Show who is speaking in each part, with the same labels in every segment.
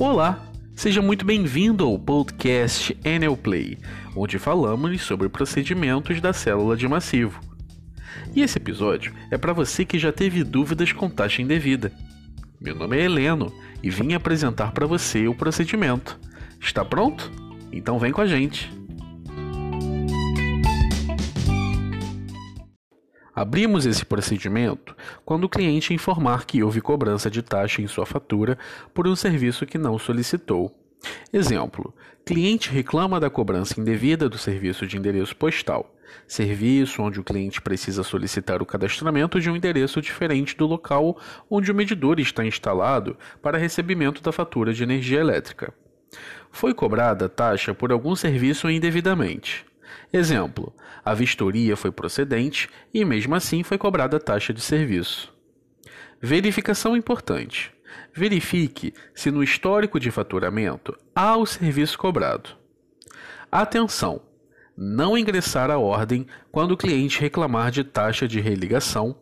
Speaker 1: Olá, seja muito bem-vindo ao podcast Enel Play, onde falamos sobre procedimentos da célula de massivo. E esse episódio é para você que já teve dúvidas com taxa indevida. Meu nome é Heleno e vim apresentar para você o procedimento. Está pronto? Então vem com a gente. Abrimos esse procedimento quando o cliente informar que houve cobrança de taxa em sua fatura por um serviço que não solicitou. Exemplo: cliente reclama da cobrança indevida do serviço de endereço postal, serviço onde o cliente precisa solicitar o cadastramento de um endereço diferente do local onde o medidor está instalado para recebimento da fatura de energia elétrica. Foi cobrada taxa por algum serviço indevidamente. Exemplo: a vistoria foi procedente e, mesmo assim, foi cobrada a taxa de serviço. Verificação importante: verifique se no histórico de faturamento há o serviço cobrado. Atenção! Não ingressar a ordem quando o cliente reclamar de taxa de religação,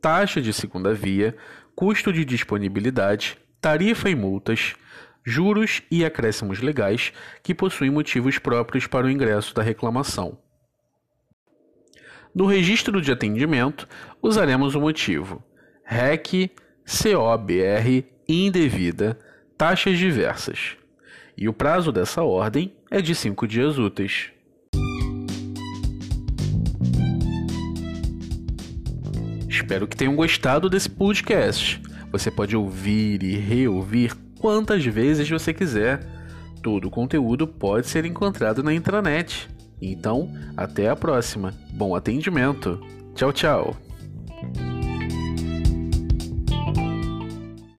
Speaker 1: taxa de segunda via, custo de disponibilidade, tarifa e multas, juros e acréscimos legais que possuem motivos próprios para o ingresso da reclamação. No registro de atendimento, usaremos o motivo REC COBR indevida taxas diversas. E o prazo dessa ordem é de cinco dias úteis. Espero que tenham gostado desse podcast. Você pode ouvir e reouvir quantas vezes você quiser. Todo o conteúdo pode ser encontrado na intranet. Então, até a próxima. Bom atendimento. Tchau, tchau.